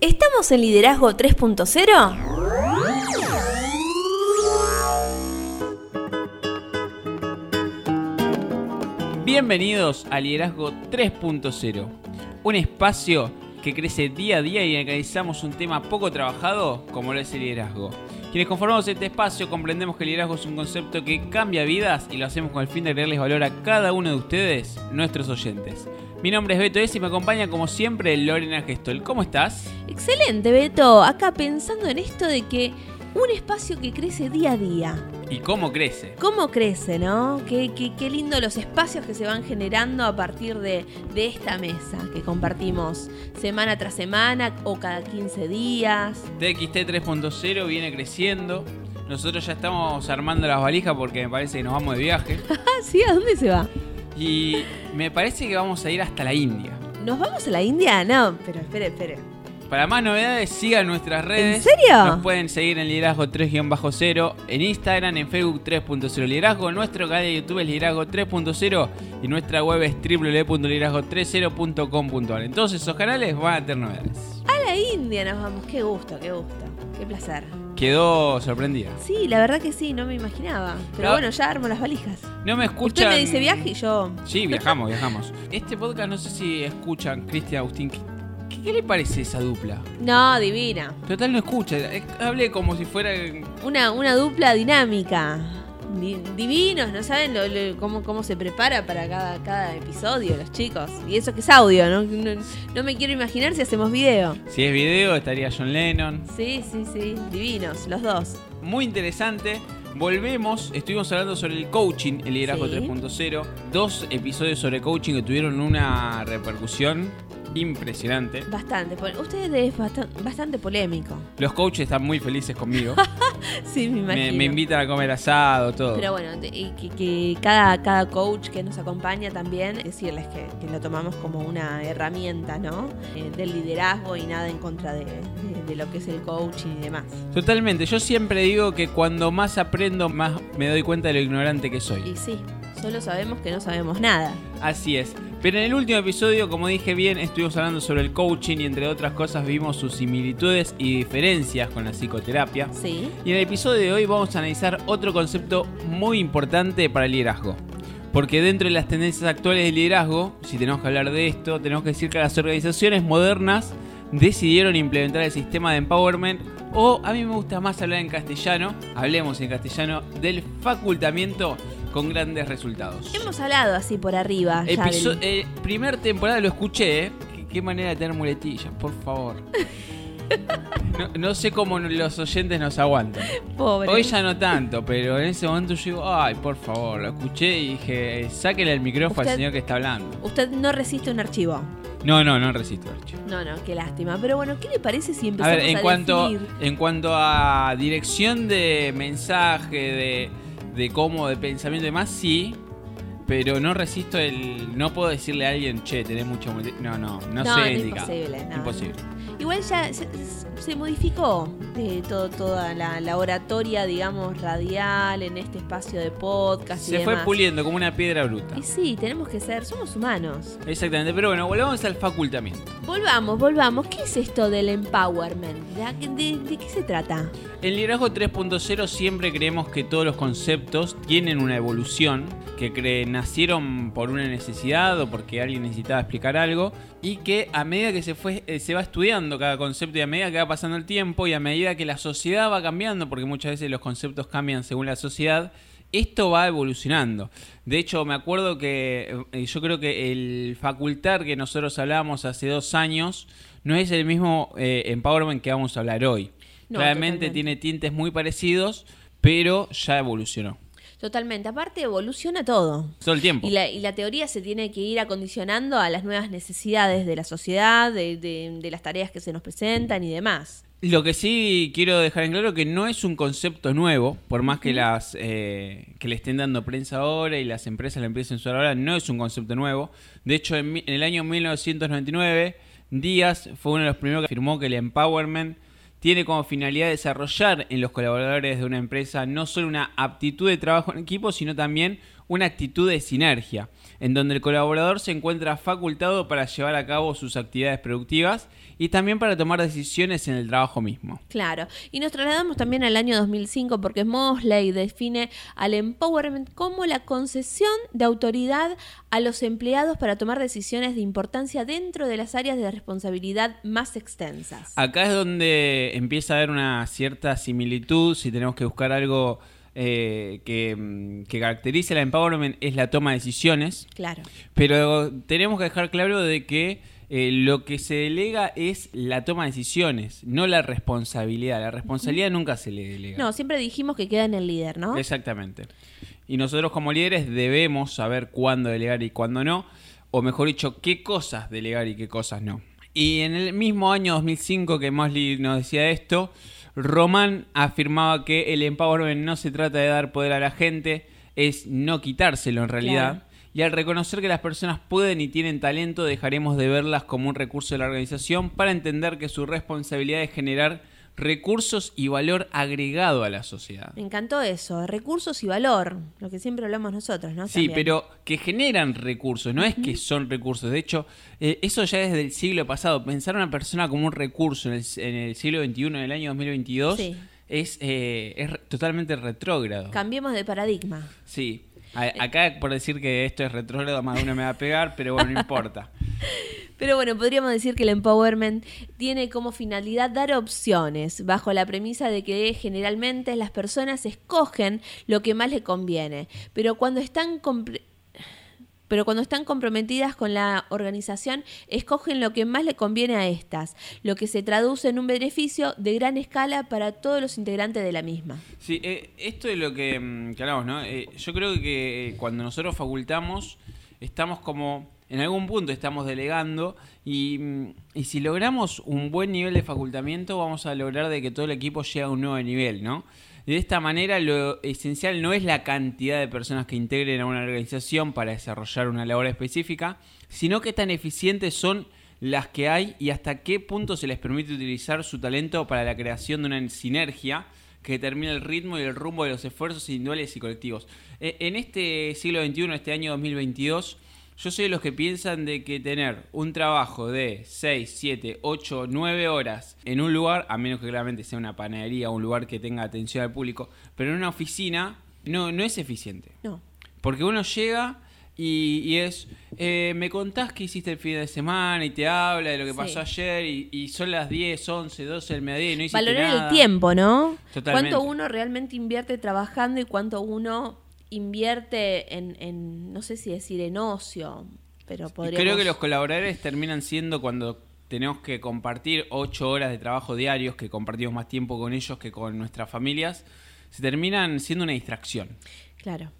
¿Estamos en Liderazgo 3.0? Bienvenidos a Liderazgo 3.0, un espacio que crece día a día y analizamos un tema poco trabajado como lo es el liderazgo. Quienes conformamos este espacio comprendemos que el liderazgo es un concepto que cambia vidas y lo hacemos con el fin de agregarles valor a cada uno de ustedes, nuestros oyentes. Mi nombre es Beto S y me acompaña como siempre Lorena Gestol. ¿Cómo estás? Excelente, Beto. Acá pensando en esto de que un espacio que crece día a día. ¿Y cómo crece? ¿Cómo crece, no? Qué, qué, qué lindo los espacios que se van generando a partir de, de, esta mesa que compartimos semana tras semana o cada 15 días. TXT 3.0 viene creciendo. Nosotros ya estamos armando las valijas porque me parece que nos vamos de viaje. ¿Sí? ¿A dónde se va? Y me parece que vamos a ir hasta la India. ¿Nos vamos a la India? No, pero espere, espere. Para más novedades, sigan nuestras redes. ¿En serio? Nos pueden seguir en Liderazgo 3-0, en Instagram, en Facebook 3.0 Liderazgo, nuestro canal de YouTube es Liderazgo 3.0 y nuestra web es www.liderazgo30.com.ar. Entonces, esos canales van a tener novedades. A la India nos vamos, qué gusto, qué gusto, qué placer. Quedó sorprendida. Sí, la verdad que sí, no me imaginaba. Pero No. bueno, ya armo las valijas. No me escuchan. Usted me dice viaje y yo. Sí, viajamos, viajamos. Este podcast no sé si escuchan Cristian Agustín. ¿Qué, qué le parece esa dupla? No, divina. Total no escucha. Es- Hable como si fuera. Una, una dupla dinámica. Di- Divinos, ¿no saben lo- lo- cómo, cómo se prepara para cada, cada episodio los chicos? Y eso que es audio, ¿no? No, no me quiero imaginar si hacemos video. Si es video, estaría John Lennon. Sí, sí, sí. Divinos, los dos. Muy interesante. Volvemos, estuvimos hablando sobre el coaching, el liderazgo Sí. 3.0. Dos episodios sobre coaching que tuvieron una repercusión impresionante. Bastante. Usted es bastan- bastante polémico. Los coaches están muy felices conmigo. Sí, me imagino. me, me invitan a comer asado, todo. Pero bueno, y que, que cada, cada coach que nos acompaña también, decirles que, que lo tomamos como una herramienta, ¿no? Eh, del liderazgo y nada en contra de, de- de lo que es el coaching y demás. Totalmente, yo siempre digo que cuando más aprendo, más me doy cuenta de lo ignorante que soy. Y sí, solo sabemos que no sabemos nada. Así es. Pero en el último episodio, como dije bien, estuvimos hablando sobre el coaching y entre otras cosas vimos sus similitudes y diferencias con la psicoterapia. Sí. Y en el episodio de hoy vamos a analizar otro concepto muy importante para el liderazgo. Porque dentro de las tendencias actuales del liderazgo, si tenemos que hablar de esto, tenemos que decir que las organizaciones modernas decidieron implementar el sistema de empowerment o a mí me gusta más hablar en castellano, hablemos en castellano del facultamiento con grandes resultados. Hemos hablado así por arriba. ya Episo- del- eh, primer temporada lo escuché, ¿eh? Qué, qué manera de tener muletillas, por favor. No, no sé cómo los oyentes nos aguantan. Pobre. Hoy ya no tanto, pero en ese momento yo digo, ay, por favor, lo escuché y dije, sáquele el micrófono Usted- al señor que está hablando. Usted no resiste un archivo. No, no, no resisto, Archie. No, no, qué lástima. Pero bueno, ¿qué le parece si A empezamos ver, a, en cuanto, definir? en cuanto a dirección de mensaje, de, de cómo, de pensamiento y demás, sí. Pero no resisto el. No puedo decirle a alguien, che, tenés mucha multi-". No, no, no, No, sé es indicado. imposible, no. Imposible. Igual ya se, se modificó eh, todo, toda la, la oratoria, digamos, radial en este espacio de podcast y Se fue demás. puliendo como una piedra bruta. Y sí, tenemos que ser, somos humanos. Exactamente, pero bueno, volvamos al facultamiento. Volvamos, volvamos. ¿Qué es esto del empowerment? ¿De, de- de qué se trata? En Liderazgo 3.0 siempre creemos que todos los conceptos tienen una evolución, que nacieron por una necesidad o porque alguien necesitaba explicar algo, y que a medida que se, fue, eh, se va estudiando cada concepto y a medida que va pasando el tiempo y a medida que la sociedad va cambiando, porque muchas veces los conceptos cambian según la sociedad, esto va evolucionando. De hecho, me acuerdo que eh, yo creo que el facultar que nosotros hablamos hace dos años no es el mismo eh, empowerment que vamos a hablar hoy. No, Claramente totalmente. tiene tintes muy parecidos, pero ya evolucionó. Totalmente. Aparte, evoluciona todo. Todo el tiempo. Y la, y la teoría se tiene que ir acondicionando a las nuevas necesidades de la sociedad, de, de- de las tareas que se nos presentan y demás. Lo que sí quiero dejar en claro que no es un concepto nuevo, por más que las eh, que le estén dando prensa ahora y las empresas le empiecen a usar ahora, no es un concepto nuevo. De hecho, en, en el año 1999, Díaz fue uno de los primeros que afirmó que el empowerment tiene como finalidad desarrollar en los colaboradores de una empresa no solo una aptitud de trabajo en equipo, sino también una actitud de sinergia, en donde el colaborador se encuentra facultado para llevar a cabo sus actividades productivas y también para tomar decisiones en el trabajo mismo. Claro, y nos trasladamos también al año 2005 porque Mosley define al empowerment como la concesión de autoridad a los empleados para tomar decisiones de importancia dentro de las áreas de responsabilidad más extensas. Acá es donde empieza a haber una cierta similitud, si tenemos que buscar algo eh, que, mm, que caracterice el empowerment es la toma de decisiones. Claro. Pero tenemos que dejar claro de que eh, lo que se delega es la toma de decisiones, no la responsabilidad. La responsabilidad nunca se le delega. No, siempre dijimos que queda en el líder, ¿no? Exactamente. Y nosotros como líderes debemos saber cuándo delegar y cuándo no, o mejor dicho, qué cosas delegar y qué cosas no. Y en el mismo año 2005 que Mosley nos decía esto, Román afirmaba que el empowerment no se trata de dar poder a la gente, es no quitárselo en realidad. Claro. Y al reconocer que las personas pueden y tienen talento, dejaremos de verlas como un recurso de la organización para entender que su responsabilidad es generar recursos y valor agregado a la sociedad. Me encantó eso, recursos y valor, lo que siempre hablamos nosotros, ¿no? Sí, También. pero que generan recursos, no es que son recursos. De hecho, eh, eso ya desde el siglo pasado. Pensar a una persona como un recurso en el, en el siglo XXI, en el año 2022, Sí. es, eh, es totalmente retrógrado. Cambiemos de paradigma. Sí. A- acá por decir que esto es retrógrado, más de uno me va a pegar, pero bueno, no importa. Pero bueno, podríamos decir que el empowerment tiene como finalidad dar opciones, bajo la premisa de que generalmente las personas escogen lo que más les conviene, pero cuando están pero cuando están comprometidas con la organización, escogen lo que más le conviene a estas, lo que se traduce en un beneficio de gran escala para todos los integrantes de la misma. Sí, eh, esto es lo que, mm, hablamos, ¿no? Eh, yo creo que eh, cuando nosotros facultamos, estamos como, en algún punto estamos delegando y, y si logramos un buen nivel de facultamiento, vamos a lograr de que todo el equipo llegue a un nuevo nivel, ¿no? De esta manera lo esencial no es la cantidad de personas que integren a una organización para desarrollar una labor específica, sino qué tan eficientes son las que hay y hasta qué punto se les permite utilizar su talento para la creación de una sinergia que determina el ritmo y el rumbo de los esfuerzos individuales y colectivos. Eh, En este siglo XXI, este año 2022, yo soy de los que piensan de que tener un trabajo de 6, 7, 8, 9 horas en un lugar, a menos que claramente sea una panadería o un lugar que tenga atención al público, pero en una oficina no, no es eficiente. No. Porque uno llega y, y es, eh, me contás qué hiciste el fin de semana y te habla de lo que Sí. pasó ayer y, y son las 10, 11, 12 del mediodía y no hiciste Valorar nada. el tiempo, ¿no? Totalmente. Cuánto uno realmente invierte trabajando y cuánto uno invierte en, en no sé si decir en ocio, pero podríamos... creo que los colaboradores terminan siendo cuando tenemos que compartir 8 horas de trabajo diarios, que compartimos más tiempo con ellos que con nuestras familias, se terminan siendo una distracción. Claro.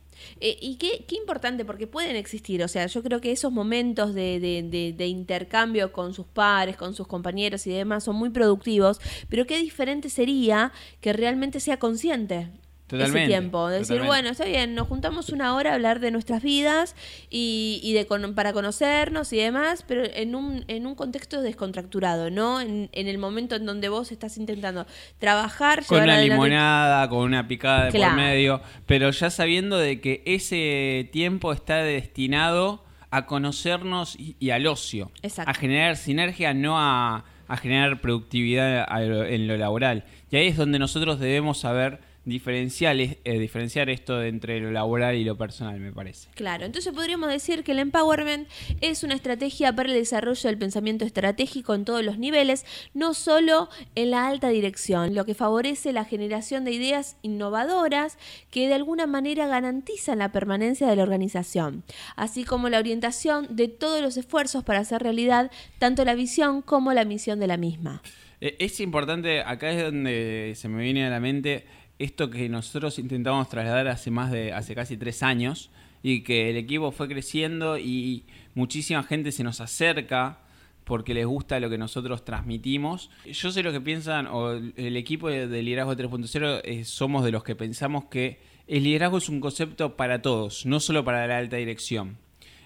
Eh, y qué, qué importante, porque pueden existir, o sea, yo creo que esos momentos de, de- de- de intercambio con sus pares, con sus compañeros y demás son muy productivos, pero qué diferente sería que realmente sea consciente. Ese Totalmente, tiempo, decir, totalmente. bueno, está bien, nos juntamos una hora a hablar de nuestras vidas y, y de con- para conocernos y demás, pero en un, en un contexto descontracturado, ¿no? En, en el momento en donde vos estás intentando trabajar, Con una adelante- limonada, con una picada de Claro. por medio, pero ya sabiendo de que ese tiempo está destinado a conocernos y, y al ocio, Exacto. a generar sinergia, no a, a generar productividad en lo laboral. Y ahí es donde nosotros debemos saber diferenciales, eh, diferenciar esto de entre lo laboral y lo personal, me parece. Claro, entonces podríamos decir que el empowerment es una estrategia para el desarrollo del pensamiento estratégico en todos los niveles, no solo en la alta dirección, lo que favorece la generación de ideas innovadoras que de alguna manera garantizan la permanencia de la organización, así como la orientación de todos los esfuerzos para hacer realidad tanto la visión como la misión de la misma. Eh, Es importante, acá es donde se me viene a la mente esto que nosotros intentamos trasladar hace más de, hace casi tres años, y que el equipo fue creciendo y muchísima gente se nos acerca porque les gusta lo que nosotros transmitimos. Yo sé lo que piensan, o el equipo de, de Liderazgo 3.0 eh, somos de los que pensamos que el liderazgo es un concepto para todos, no solo para la alta dirección.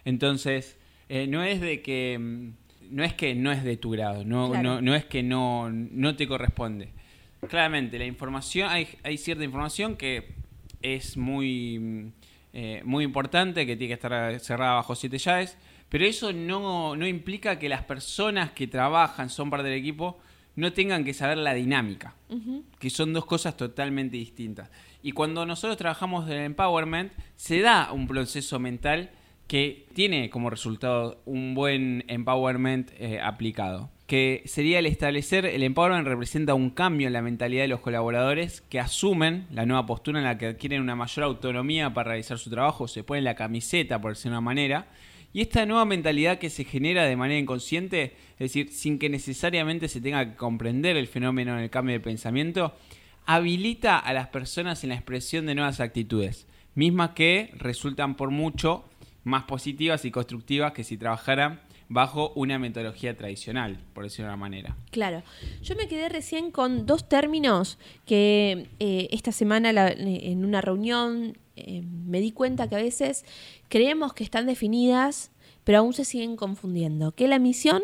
Entonces, eh, no es de que mm, no es que no es de tu grado, no, Claro. no, no es que no, no te corresponde. Claramente, la información, hay, hay cierta información que es muy mm, eh, muy importante que tiene que estar cerrada bajo siete llaves, pero eso no, no implica que las personas que trabajan, son parte del equipo, no tengan que saber la dinámica, que son dos cosas totalmente distintas. Y cuando nosotros trabajamos en empowerment, se da un proceso mental que tiene como resultado un buen empowerment eh, aplicado. Que sería el establecer, el empowerment representa un cambio en la mentalidad de los colaboradores que asumen la nueva postura en la que adquieren una mayor autonomía para realizar su trabajo, se ponen la camiseta, por decirlo de una manera, y esta nueva mentalidad que se genera de manera inconsciente, es decir, sin que necesariamente se tenga que comprender el fenómeno en el cambio de pensamiento, habilita a las personas en la expresión de nuevas actitudes, mismas que resultan por mucho más positivas y constructivas que si trabajaran bajo una metodología tradicional, por decirlo de una manera. Claro. Yo me quedé recién con dos términos que eh, esta semana en una reunión eh, me di cuenta que a veces creemos que están definidas, pero aún se siguen confundiendo, que la misión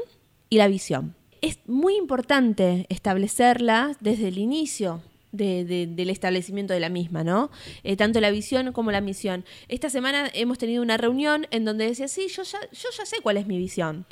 y la visión. Es muy importante establecerla desde el inicio del establecimiento de la misma, ¿no? Eh, tanto la visión como la misión. Esta semana hemos tenido una reunión en donde decía, sí, yo ya, yo ya sé cuál es mi visión,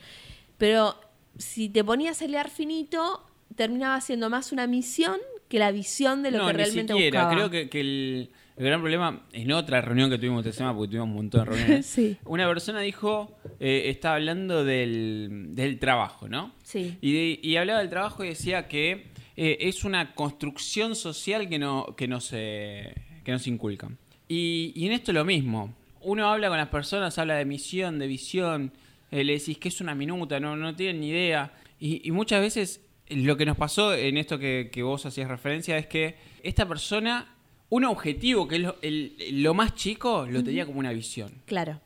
pero si te ponías a leer finito, terminaba siendo más una misión que la visión de lo que realmente siquiera. Creo que el el gran problema, en otra reunión que tuvimos esta semana, porque tuvimos un montón de reuniones, una persona dijo, eh, estaba hablando del, trabajo, ¿no? Sí. Y, hablaba del trabajo y decía que eh, es una construcción social que, no, que, nos, que nos inculcan. Y, en esto es lo mismo. Uno habla con las personas, habla de misión, de visión, eh, le decís que es una minuta, no, no tienen ni idea. Y, muchas veces lo que nos pasó en esto que, que vos hacías referencia es que esta persona un objetivo que es lo, más chico, lo tenía como una visión. Claro.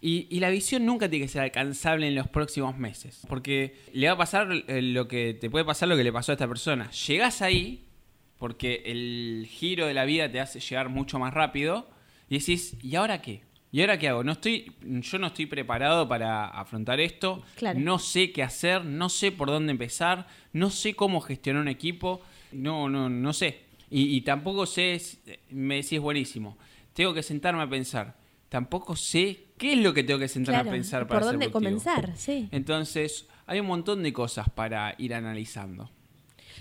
Y, la visión nunca tiene que ser alcanzable en los próximos meses. Porque le va a pasar eh, lo que te puede pasar lo que le pasó a esta persona. Llegás ahí, porque el giro de la vida te hace llegar mucho más rápido, y decís, ¿y ahora qué? ¿Y ahora qué hago? No estoy, yo no estoy preparado para afrontar esto. No sé qué hacer, no sé por dónde empezar, no sé cómo gestionar un equipo. No, no, no sé. Y, tampoco sé, me decís buenísimo, tengo que sentarme a pensar. Tampoco sé qué es lo que tengo que sentarme a pensar para ¿Por dónde comenzar? Sí. Entonces, hay un montón de cosas para ir analizando.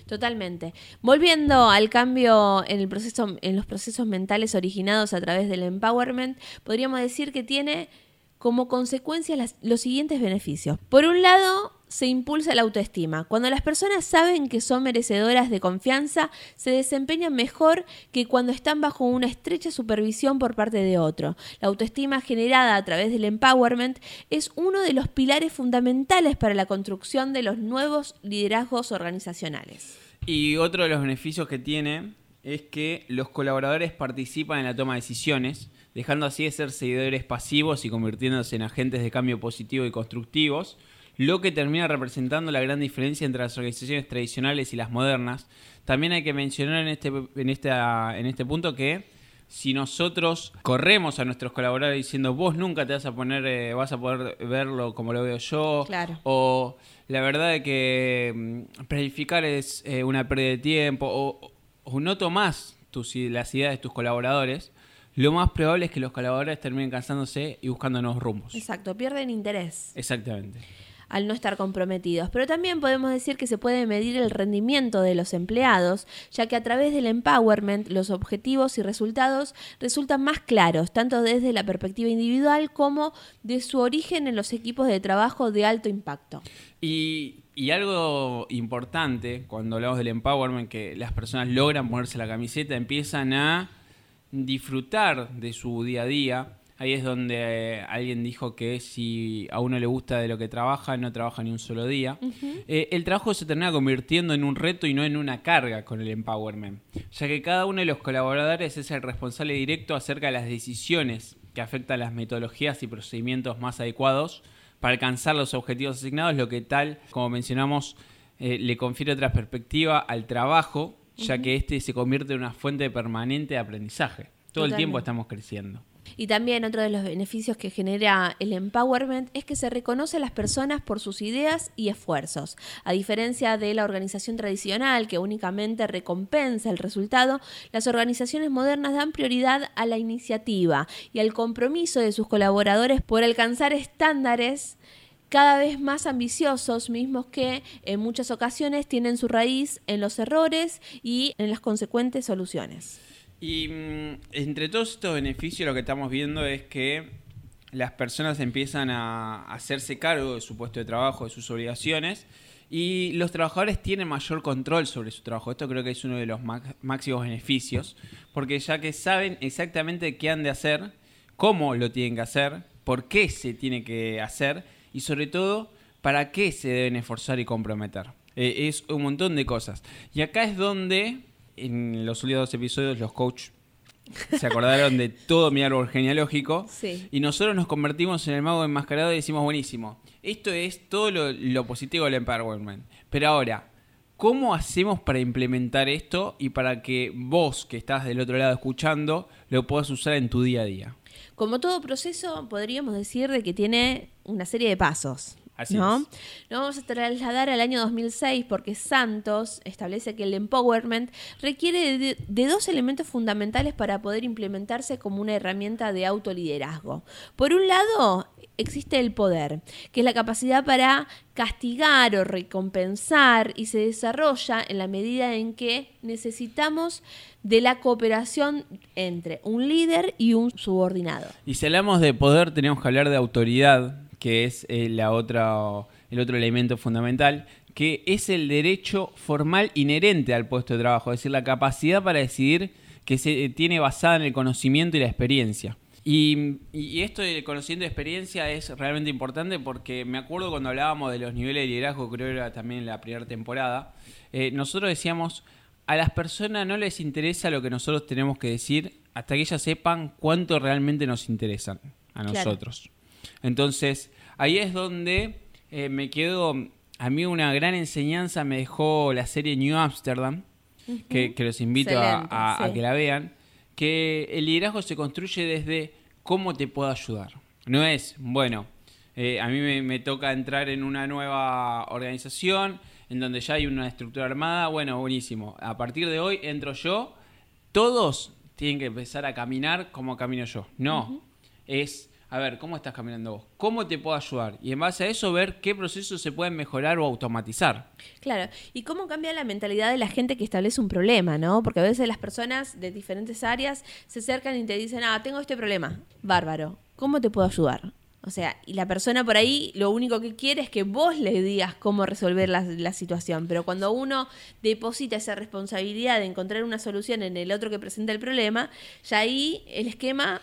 Totalmente. Volviendo al cambio en el proceso, en los procesos mentales originados a través del empowerment, podríamos decir que tiene como consecuencia los siguientes beneficios. Por un lado, se impulsa la autoestima. Cuando las personas saben que son merecedoras de confianza, se desempeñan mejor que cuando están bajo una estrecha supervisión por parte de otro. La autoestima generada a través del empowerment es uno de los pilares fundamentales para la construcción de los nuevos liderazgos organizacionales. Y otro de los beneficios que tiene es que los colaboradores participan en la toma de decisiones, dejando así de ser seguidores pasivos y convirtiéndose en agentes de cambio positivo y constructivos lo que termina representando la gran diferencia entre las organizaciones tradicionales y las modernas. También hay que mencionar en este, en esta, en este punto que si nosotros corremos a nuestros colaboradores diciendo vos nunca te vas a poner, eh, vas a poder verlo como lo veo yo, o la verdad de que mm, planificar es eh, una pérdida de tiempo, o, o no tomás tus, las ideas de tus colaboradores, lo más probable es que los colaboradores terminen cansándose y buscando nuevos rumbos. Exacto, pierden interés. Exactamente al no estar comprometidos. Pero también podemos decir que se puede medir el rendimiento de los empleados, ya que a través del empowerment los objetivos y resultados resultan más claros, tanto desde la perspectiva individual como de su origen en los equipos de trabajo de alto impacto. Y, algo importante cuando hablamos del empowerment, que las personas logran ponerse la camiseta, empiezan a disfrutar de su día a día, Ahí es donde eh, alguien dijo que si a uno le gusta de lo que trabaja, no trabaja ni un solo día. Eh, el trabajo se termina convirtiendo en un reto y no en una carga con el empowerment, ya que cada uno de los colaboradores es el responsable directo acerca de las decisiones que afectan las metodologías y procedimientos más adecuados para alcanzar los objetivos asignados, lo que tal, como mencionamos, eh, le confiere otra perspectiva al trabajo, ya que este se convierte en una fuente permanente de aprendizaje. Todo el tiempo estamos creciendo. Y también otro de los beneficios que genera el empowerment es que se reconoce a las personas por sus ideas y esfuerzos. A diferencia de la organización tradicional que únicamente recompensa el resultado, las organizaciones modernas dan prioridad a la iniciativa y al compromiso de sus colaboradores por alcanzar estándares cada vez más ambiciosos, mismos que en muchas ocasiones tienen su raíz en los errores y en las consecuentes soluciones. Y mm, entre todos estos beneficios lo que estamos viendo es que las personas empiezan a hacerse cargo de su puesto de trabajo, de sus obligaciones, y los trabajadores tienen mayor control sobre su trabajo. Esto creo que es uno de los máximos beneficios, porque ya que saben exactamente qué han de hacer, cómo lo tienen que hacer, por qué se tiene que hacer, y sobre todo, para qué se deben esforzar y comprometer. Eh, es un montón de cosas. Y acá es donde, en los últimos dos episodios, los coaches se acordaron de todo mi árbol genealógico. Y nosotros nos convertimos en el mago enmascarado y decimos, buenísimo, esto es todo lo, lo positivo del empowerment. Pero ahora, ¿cómo hacemos para implementar esto y para que vos, que estás del otro lado escuchando, lo puedas usar en tu día a día? Como todo proceso, podríamos decir de que tiene una serie de pasos. Así ¿no? Lo vamos a trasladar al año 2006 porque Santos establece que el empowerment requiere de, de, dos elementos fundamentales para poder implementarse como una herramienta de autoliderazgo. Por un lado, existe el poder, que es la capacidad para castigar o recompensar y se desarrolla en la medida en que necesitamos de la cooperación entre un líder y un subordinado. Y si hablamos de poder, tenemos que hablar de autoridad, que es eh, la otra, el otro elemento fundamental, que es el derecho formal inherente al puesto de trabajo, es decir, la capacidad para decidir que se tiene basada en el conocimiento y la experiencia. Y, esto del conocimiento y experiencia es realmente importante porque me acuerdo cuando hablábamos de los niveles de liderazgo, creo que era también en la primera temporada, eh, nosotros decíamos, a las personas no les interesa lo que nosotros tenemos que decir hasta que ellas sepan cuánto realmente nos interesan a nosotros. Entonces, ahí es donde eh, me quedo, a mí una gran enseñanza me dejó la serie New Amsterdam, que, los invito a, que la vean, que el liderazgo se construye desde cómo te puedo ayudar. No es, bueno, eh, a mí me, toca entrar en una nueva organización en donde ya hay una estructura armada, bueno, buenísimo. A partir de hoy entro yo, todos tienen que empezar a caminar como camino yo. No, es a ver, ¿cómo estás caminando vos? ¿Cómo te puedo ayudar? Y en base a eso ver qué procesos se pueden mejorar o automatizar. Claro, y cómo cambia la mentalidad de la gente que establece un problema, ¿no? Porque a veces las personas de diferentes áreas se acercan y te dicen, ah, tengo este problema, bárbaro, ¿cómo te puedo ayudar? O sea, y la persona por ahí lo único que quiere es que vos le digas cómo resolver la, la, situación. Pero cuando uno deposita esa responsabilidad de encontrar una solución en el otro que presenta el problema, ya ahí el esquema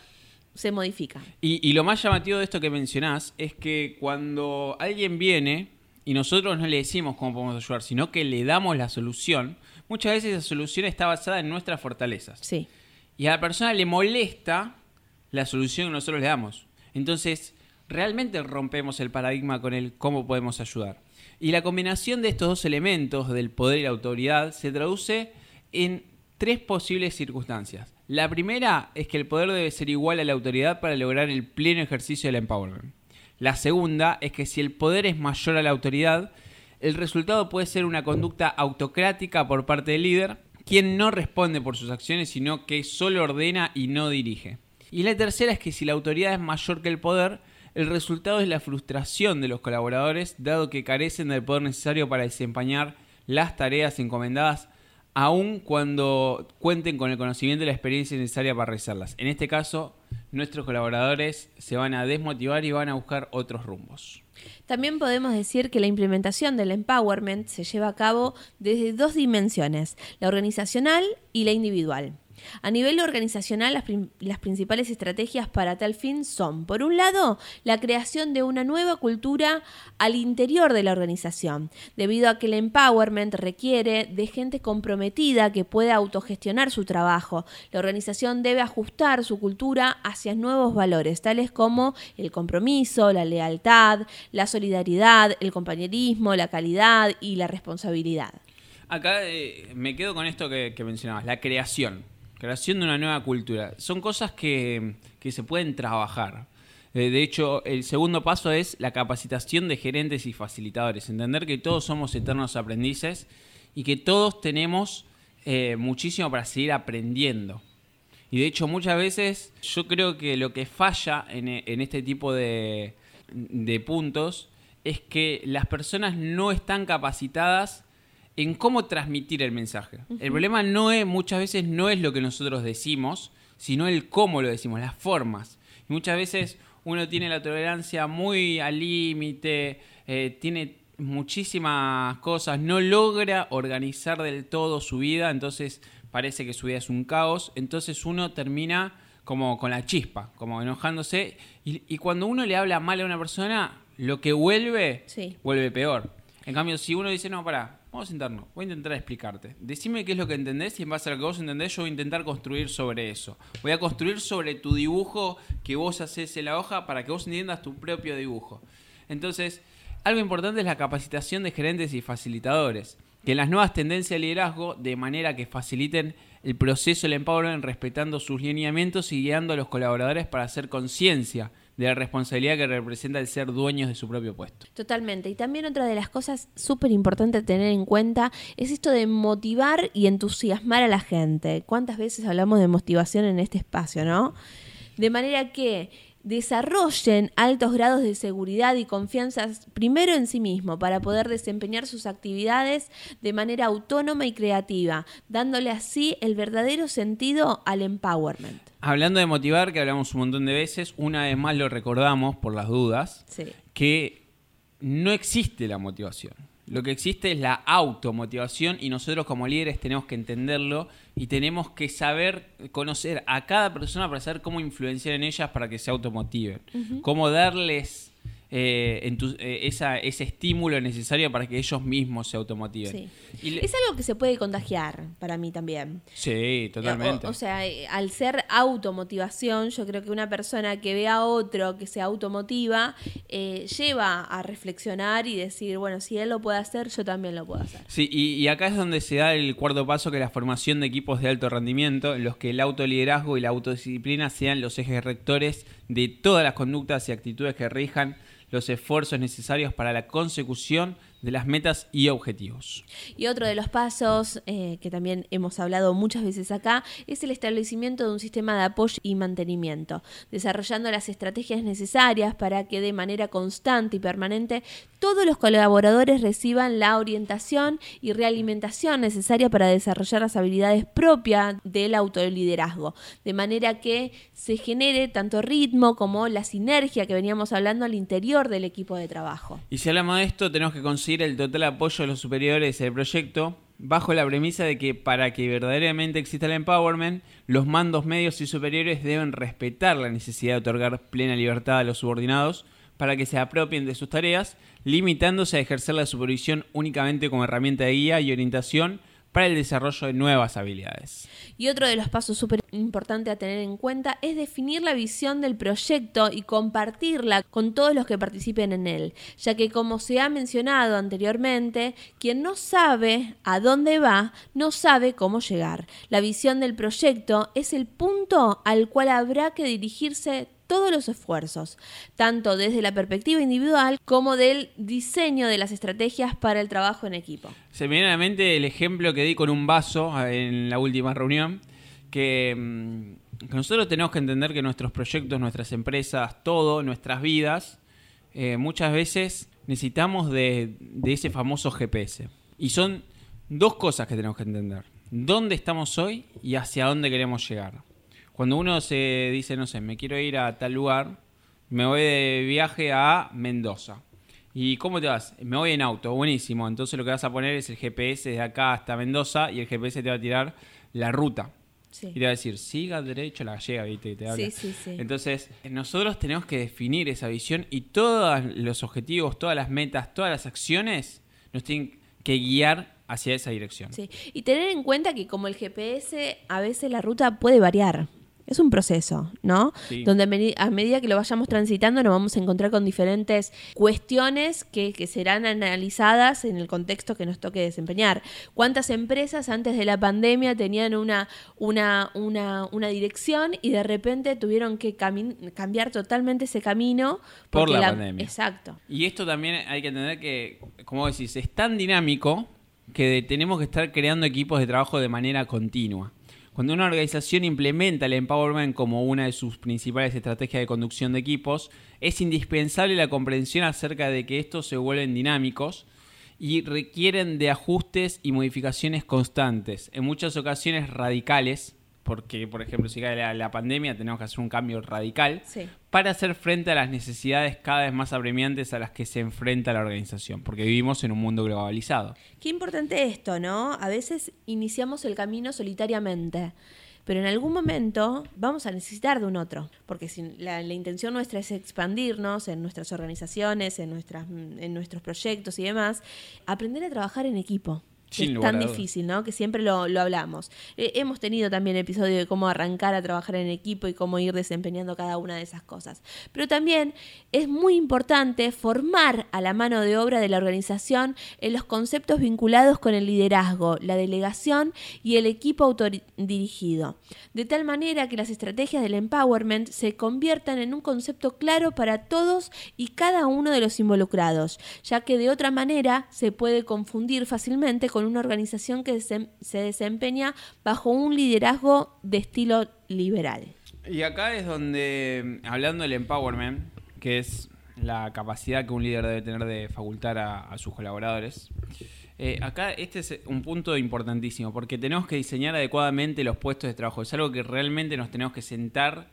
se modifica. Y, lo más llamativo de esto que mencionás es que cuando alguien viene y nosotros no le decimos cómo podemos ayudar, sino que le damos la solución, muchas veces esa solución está basada en nuestras fortalezas. Sí. Y a la persona le molesta la solución que nosotros le damos. Entonces, realmente rompemos el paradigma con el cómo podemos ayudar. Y la combinación de estos dos elementos, del poder y la autoridad, se traduce en tres posibles circunstancias. La primera es que el poder debe ser igual a la autoridad para lograr el pleno ejercicio del empowerment. La segunda es que si el poder es mayor a la autoridad, el resultado puede ser una conducta autocrática por parte del líder, quien no responde por sus acciones, sino que solo ordena y no dirige. Y la tercera es que si la autoridad es mayor que el poder, el resultado es la frustración de los colaboradores, dado que carecen del poder necesario para desempeñar las tareas encomendadas aun cuando cuenten con el conocimiento y la experiencia necesaria para realizarlas. En este caso, nuestros colaboradores se van a desmotivar y van a buscar otros rumbos. También podemos decir que la implementación del empowerment se lleva a cabo desde dos dimensiones, la organizacional y la individual. A nivel organizacional, las, principales estrategias para tal fin son, por un lado, la creación de una nueva cultura al interior de la organización, debido a que el empowerment requiere de gente comprometida que pueda autogestionar su trabajo. La organización debe ajustar su cultura hacia nuevos valores, tales como el compromiso, la lealtad, la solidaridad, el compañerismo, la calidad y la responsabilidad. Acá eh, me quedo con esto que mencionabas, la creación creación de una nueva cultura. Son cosas que, que se pueden trabajar. Eh, de hecho, el segundo paso es la capacitación de gerentes y facilitadores. Entender que todos somos eternos aprendices y que todos tenemos eh, muchísimo para seguir aprendiendo. Y de hecho, muchas veces yo creo que lo que falla en, en este tipo de, de puntos es que las personas no están capacitadas en cómo transmitir el mensaje. El problema no es, muchas veces no es lo que nosotros decimos, sino el cómo lo decimos, las formas. Y muchas veces uno tiene la tolerancia muy al límite, eh, tiene muchísimas cosas, no logra organizar del todo su vida, entonces parece que su vida es un caos, entonces uno termina como con la chispa, como enojándose, y, y cuando uno le habla mal a una persona, lo que vuelve, Sí. vuelve peor. En cambio, si uno dice, no, pará, vamos a sentarnos, voy a intentar explicarte. Decime qué es lo que entendés y en base a lo que vos entendés, yo voy a intentar construir sobre eso. Voy a construir sobre tu dibujo que vos haces en la hoja para que vos entiendas tu propio dibujo. Entonces, algo importante es la capacitación de gerentes y facilitadores, que las nuevas tendencias de liderazgo, de manera que faciliten el proceso del empowerment respetando sus lineamientos y guiando a los colaboradores para hacer conciencia de la responsabilidad que representa el ser dueños de su propio puesto. Totalmente. Y también otra de las cosas súper importantes a tener en cuenta es esto de motivar y entusiasmar a la gente. ¿Cuántas veces hablamos de motivación en este espacio, no? De manera que desarrollen altos grados de seguridad y confianza primero en sí mismo para poder desempeñar sus actividades de manera autónoma y creativa, dándole así el verdadero sentido al empowerment. Hablando de motivar, que hablamos un montón de veces, una vez más lo recordamos por las dudas, Sí. que no existe la motivación. Lo que existe es la automotivación y nosotros como líderes tenemos que entenderlo y tenemos que saber conocer a cada persona para saber cómo influenciar en ellas para que se automotiven. Cómo darles eh, eh, esa- ese estímulo necesario para que ellos mismos se automotiven. Sí. Y le- Es algo que se puede contagiar para mí también. sí, totalmente. O, o sea, al ser automotivación, yo creo que una persona que ve a otro que se automotiva, eh, lleva a reflexionar y decir, bueno, si él lo puede hacer, yo también lo puedo hacer. Sí, y, y acá es donde se da el cuarto paso, que es la formación de equipos de alto rendimiento, en los que el autoliderazgo y la autodisciplina sean los ejes rectores de todas las conductas y actitudes que rijan los esfuerzos necesarios para la consecución de las metas y objetivos. Y otro de los pasos eh, que también hemos hablado muchas veces acá es el establecimiento de un sistema de apoyo y mantenimiento, desarrollando las estrategias necesarias para que de manera constante y permanente todos los colaboradores reciban la orientación y realimentación necesaria para desarrollar las habilidades propias del autoliderazgo, de manera que se genere tanto ritmo como la sinergia que veníamos hablando al interior del equipo de trabajo. Y si hablamos de esto, tenemos que conseguir el total apoyo de los superiores del proyecto, bajo la premisa de que para que verdaderamente exista el empowerment, los mandos medios y superiores deben respetar la necesidad de otorgar plena libertad a los subordinados para que se apropien de sus tareas, limitándose a ejercer la supervisión únicamente como herramienta de guía y orientación para el desarrollo de nuevas habilidades. Y otro de los pasos súper importantes a tener en cuenta es definir la visión del proyecto y compartirla con todos los que participen en él, ya que como se ha mencionado anteriormente, quien no sabe a dónde va, no sabe cómo llegar. La visión del proyecto es el punto al cual habrá que dirigirse todos los esfuerzos, tanto desde la perspectiva individual como del diseño de las estrategias para el trabajo en equipo. Se me viene a la mente el ejemplo que di con un vaso en la última reunión, que, mm, que nosotros tenemos que entender que nuestros proyectos, nuestras empresas, todo, nuestras vidas, eh, muchas veces necesitamos de ese famoso GPS. Y son dos cosas que tenemos que entender. ¿Dónde estamos hoy y hacia dónde queremos llegar? Cuando uno se dice, no sé, me quiero ir a tal lugar, me voy de viaje a Mendoza. ¿Y cómo te vas? Me voy en auto, buenísimo. Entonces lo que vas a poner es el GPS de acá hasta Mendoza y el GPS te va a tirar la ruta. Sí. Y te va a decir, siga derecho a la gallega, ¿viste? Y te habla. Sí, sí, sí. Entonces, nosotros tenemos que definir esa visión y todos los objetivos, todas las metas, todas las acciones nos tienen que guiar hacia esa dirección. Sí, y tener en cuenta que como el GPS, a veces la ruta puede variar. Es un proceso, ¿no? Sí. Donde a medi- a medida que lo vayamos transitando nos vamos a encontrar con diferentes cuestiones que, que serán analizadas en el contexto que nos toque desempeñar. ¿Cuántas empresas antes de la pandemia tenían una, una, una, una dirección y de repente tuvieron que cambiar totalmente ese camino? Por porque la pandemia. Exacto. Y esto también hay que entender que, como decís, es tan dinámico que tenemos que estar creando equipos de trabajo de manera continua. Cuando una organización implementa el empowerment como una de sus principales estrategias de conducción de equipos, es indispensable la comprensión acerca de que estos se vuelven dinámicos y requieren de ajustes y modificaciones constantes, en muchas ocasiones radicales, porque por ejemplo si cae la, la pandemia tenemos que hacer un cambio radical, Sí. para hacer frente a las necesidades cada vez más apremiantes a las que se enfrenta la organización, porque vivimos en un mundo globalizado. Qué importante esto, ¿no? A veces iniciamos el camino solitariamente, pero en algún momento vamos a necesitar de un otro, porque si la, la intención nuestra es expandirnos en nuestras organizaciones, en, nuestras, en nuestros proyectos y demás, aprender a trabajar en equipo. Que es tan difícil, ¿no? Que siempre lo, lo hablamos. Eh, hemos tenido también episodio de cómo arrancar a trabajar en equipo y cómo ir desempeñando cada una de esas cosas. Pero también es muy importante formar a la mano de obra de la organización en los conceptos vinculados con el liderazgo, la delegación y el equipo autodirigido. De tal manera que las estrategias del empowerment se conviertan en un concepto claro para todos y cada uno de los involucrados, ya que de otra manera se puede confundir fácilmente con una organización que se desempeña bajo un liderazgo de estilo liberal. Y acá es donde, hablando del empowerment, que es la capacidad que un líder debe tener de facultar a, a sus colaboradores, eh, acá este es un punto importantísimo, porque tenemos que diseñar adecuadamente los puestos de trabajo. Es algo que realmente nos tenemos que sentar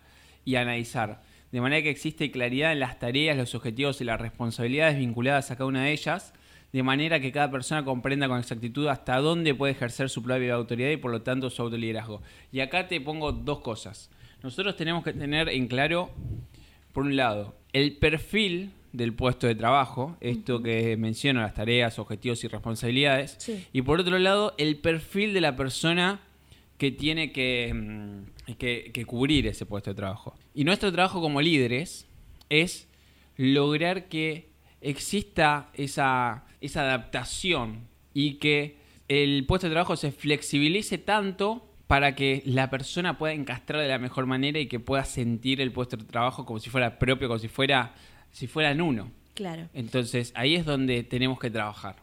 y analizar. De manera que existe claridad en las tareas, los objetivos y las responsabilidades vinculadas a cada una de ellas, de manera que cada persona comprenda con exactitud hasta dónde puede ejercer su propia autoridad y por lo tanto su autoliderazgo. Y acá te pongo dos cosas. Nosotros tenemos que tener en claro, por un lado, el perfil del puesto de trabajo, esto que menciono, las tareas, objetivos y responsabilidades, Sí. y por otro lado, el perfil de la persona que tiene que, mm, que- que cubrir ese puesto de trabajo. Y nuestro trabajo como líderes es lograr que exista esa, esa adaptación y que el puesto de trabajo se flexibilice tanto para que la persona pueda encastrar de la mejor manera y que pueda sentir el puesto de trabajo como si fuera propio, como si fuera, si fuera en uno. Claro. Entonces ahí es donde tenemos que trabajar.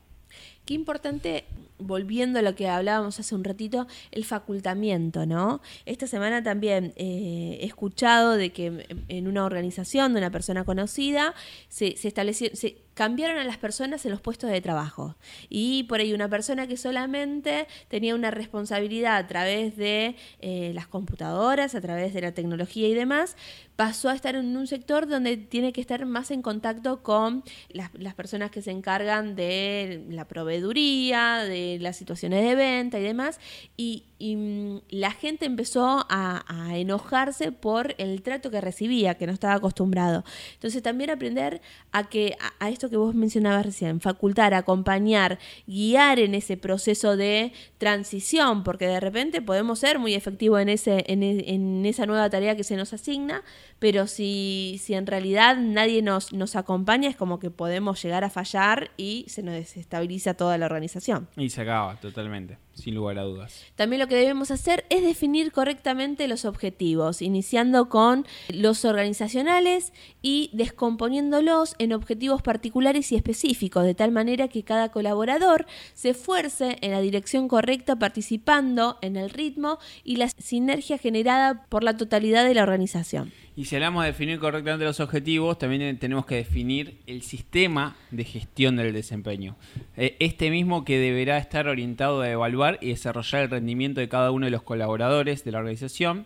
Qué importante, volviendo a lo que hablábamos hace un ratito, el facultamiento, ¿no? Esta semana también eh, he escuchado de que en una organización de una persona conocida se, se estableció, se cambiaron a las personas en los puestos de trabajo. Y por ahí una persona que solamente tenía una responsabilidad a través de eh, las computadoras, a través de la tecnología y demás, pasó a estar en un sector donde tiene que estar más en contacto con las, personas que se encargan de la proveeduría, de las situaciones de venta y demás. Y, mm, la gente empezó a, a enojarse por el trato que recibía, que no estaba acostumbrado. Entonces también aprender a que a, a esto que vos mencionabas recién, facultar, acompañar, guiar en ese proceso de transición, porque de repente podemos ser muy efectivos en, ese, en, e- en esa nueva tarea que se nos asigna, pero si, si en realidad nadie nos, nos acompaña, es como que podemos llegar a fallar y se nos desestabiliza toda la organización. Y se acaba totalmente, sin lugar a dudas. También lo que debemos hacer es definir correctamente los objetivos, iniciando con los organizacionales y descomponiéndolos en objetivos particulares y específicos, de tal manera que cada colaborador se esfuerce en la dirección correcta, participando en el ritmo y la sinergia generada por la totalidad de la organización. Y si hablamos de definir correctamente los objetivos, también tenemos que definir el sistema de gestión del desempeño. Eh, Este mismo que deberá estar orientado a evaluar y desarrollar el rendimiento de cada uno de los colaboradores de la organización,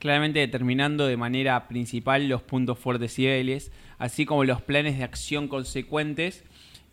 claramente determinando de manera principal los puntos fuertes y débiles, así como los planes de acción consecuentes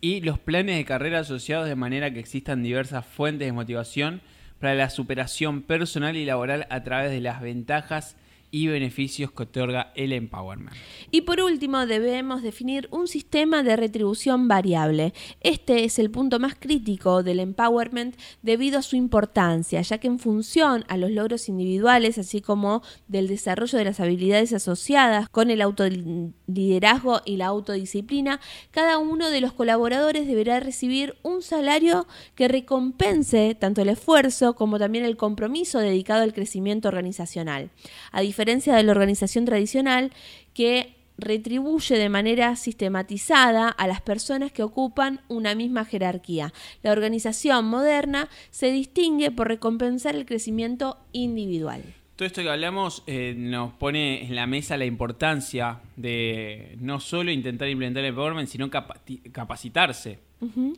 y los planes de carrera asociados de manera que existan diversas fuentes de motivación para la superación personal y laboral a través de las ventajas y beneficios que otorga el empowerment. Y por último, debemos definir un sistema de retribución variable. Este es el punto más crítico del empowerment debido a su importancia, ya que en función a los logros individuales, así como del desarrollo de las habilidades asociadas con el autoliderazgo y la autodisciplina, cada uno de los colaboradores deberá recibir un salario que recompense tanto el esfuerzo como también el compromiso dedicado al crecimiento organizacional. A de la organización tradicional que retribuye de manera sistematizada a las personas que ocupan una misma jerarquía. La organización moderna se distingue por recompensar el crecimiento individual. Todo esto que hablamos eh, nos pone en la mesa la importancia de no solo intentar implementar el empowerment, sino capacitarse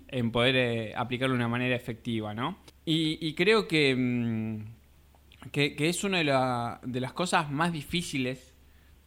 en poder eh, aplicarlo de una manera efectiva, ¿no? Y, creo que... Que, es una de, las cosas más difíciles,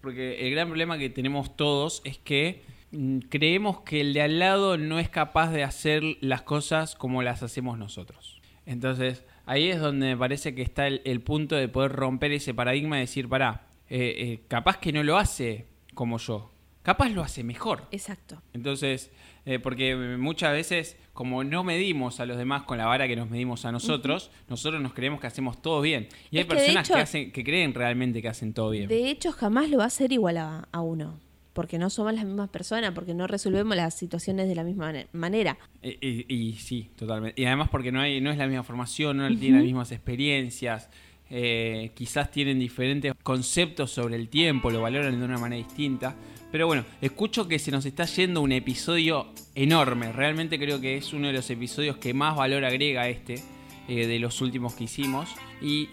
porque el gran problema que tenemos todos es que mm, creemos que el de al lado no es capaz de hacer las cosas como las hacemos nosotros. Entonces, ahí es donde me parece que está el, punto de poder romper ese paradigma y decir, pará, eh, eh, capaz que no lo hace como yo, capaz lo hace mejor. Exacto. Entonces, eh, porque muchas veces, como no medimos a los demás con la vara que nos medimos a nosotros, nosotros nos creemos que hacemos todo bien. Y hay personas que, hacen, que creen realmente que hacen todo bien. De hecho, jamás lo va a hacer igual a, uno porque no somos las mismas personas, porque no resolvemos las situaciones de la misma manera. Y, sí, totalmente. Y además porque no hay no es la misma formación, no tienen las mismas experiencias, eh, quizás tienen diferentes conceptos sobre el tiempo, lo valoran de una manera distinta. Pero bueno, escucho que se nos está yendo un episodio enorme. Realmente creo que es uno de los episodios que más valor agrega este eh, de los últimos que hicimos. ¿Y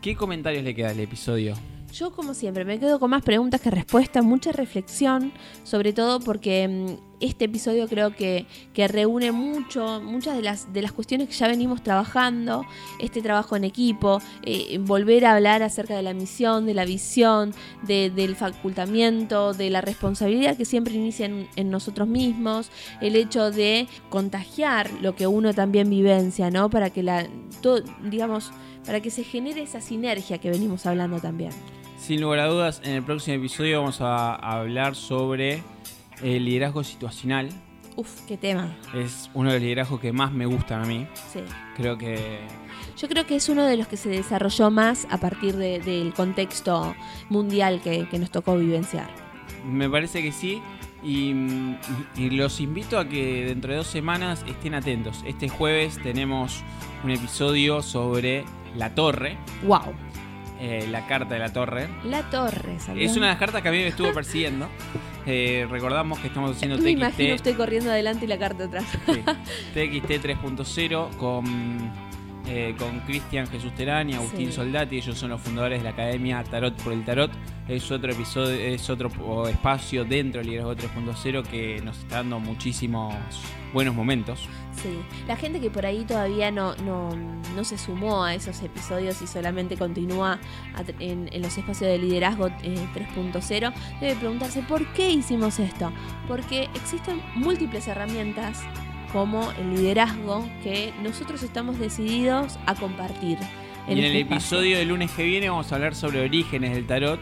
qué comentarios le queda al episodio? Yo, como siempre, me quedo con más preguntas que respuestas, mucha reflexión, sobre todo porque mm, este episodio creo que, reúne mucho, muchas de las, de las cuestiones que ya venimos trabajando, este trabajo en equipo, eh, volver a hablar acerca de la misión, de la visión, del facultamiento, de la responsabilidad que siempre inicia en, nosotros mismos, el hecho de contagiar lo que uno también vivencia, ¿no? Para que la, digamos, para que se genere esa sinergia que venimos hablando también. Sin lugar a dudas, en el próximo episodio vamos a hablar sobre el liderazgo situacional. Uf, qué tema. Es uno de los liderazgos que más me gustan a mí. Sí. Creo que... Yo creo que es uno de los que se desarrolló más a partir del contexto mundial que, nos tocó vivenciar. Me parece que sí. Y, y, los invito a que dentro de dos semanas estén atentos. Este jueves tenemos un episodio sobre la torre. ¡Wow! Eh, la carta de la torre. La torre, Es una de las cartas que a mí me estuvo persiguiendo. Eh, recordamos que estamos haciendo TXT. Me imagino usted corriendo adelante y la carta atrás. TXT 3.0 con eh, con Cristian Jesús Terán y Agustín Soldati. Ellos son los fundadores de la Academia Tarot por el Tarot. Es otro episodio, es otro espacio dentro del Liderazgo 3.0 que nos está dando muchísimos buenos momentos. Sí, la gente que por ahí todavía no, no, se sumó a esos episodios y solamente continúa en, los espacios de liderazgo 3.0, eh, debe preguntarse por qué hicimos esto. Porque existen múltiples herramientas como el liderazgo que nosotros estamos decididos a compartir. En y en el este episodio del lunes que viene vamos a hablar sobre orígenes del tarot.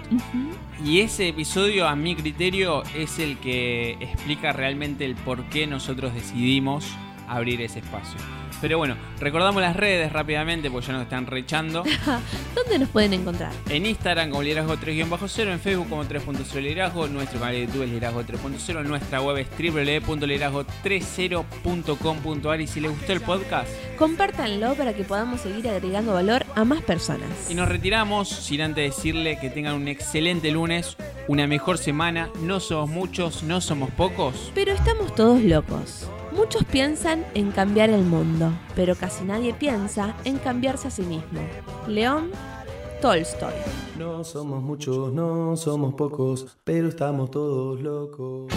Y ese episodio, a mi criterio, es el que explica realmente el por qué nosotros decidimos abrir ese espacio. Pero bueno, recordamos las redes rápidamente porque ya nos están rechando. ¿Dónde nos pueden encontrar? En Instagram como liderazgo 3-0, en Facebook como 3.0 liderazgo, nuestro canal de YouTube es liderazgo 3.0, nuestra web es www.liderazgo30.com.ar y si les gustó el podcast, compártanlo para que podamos seguir agregando valor a más personas. Y nos retiramos sin antes decirle que tengan un excelente lunes, una mejor semana, no somos muchos, no somos pocos, pero estamos todos locos. Muchos piensan en cambiar el mundo, pero casi nadie piensa en cambiarse a sí mismo. León Tolstoy. No somos muchos, no somos pocos, pero estamos todos locos.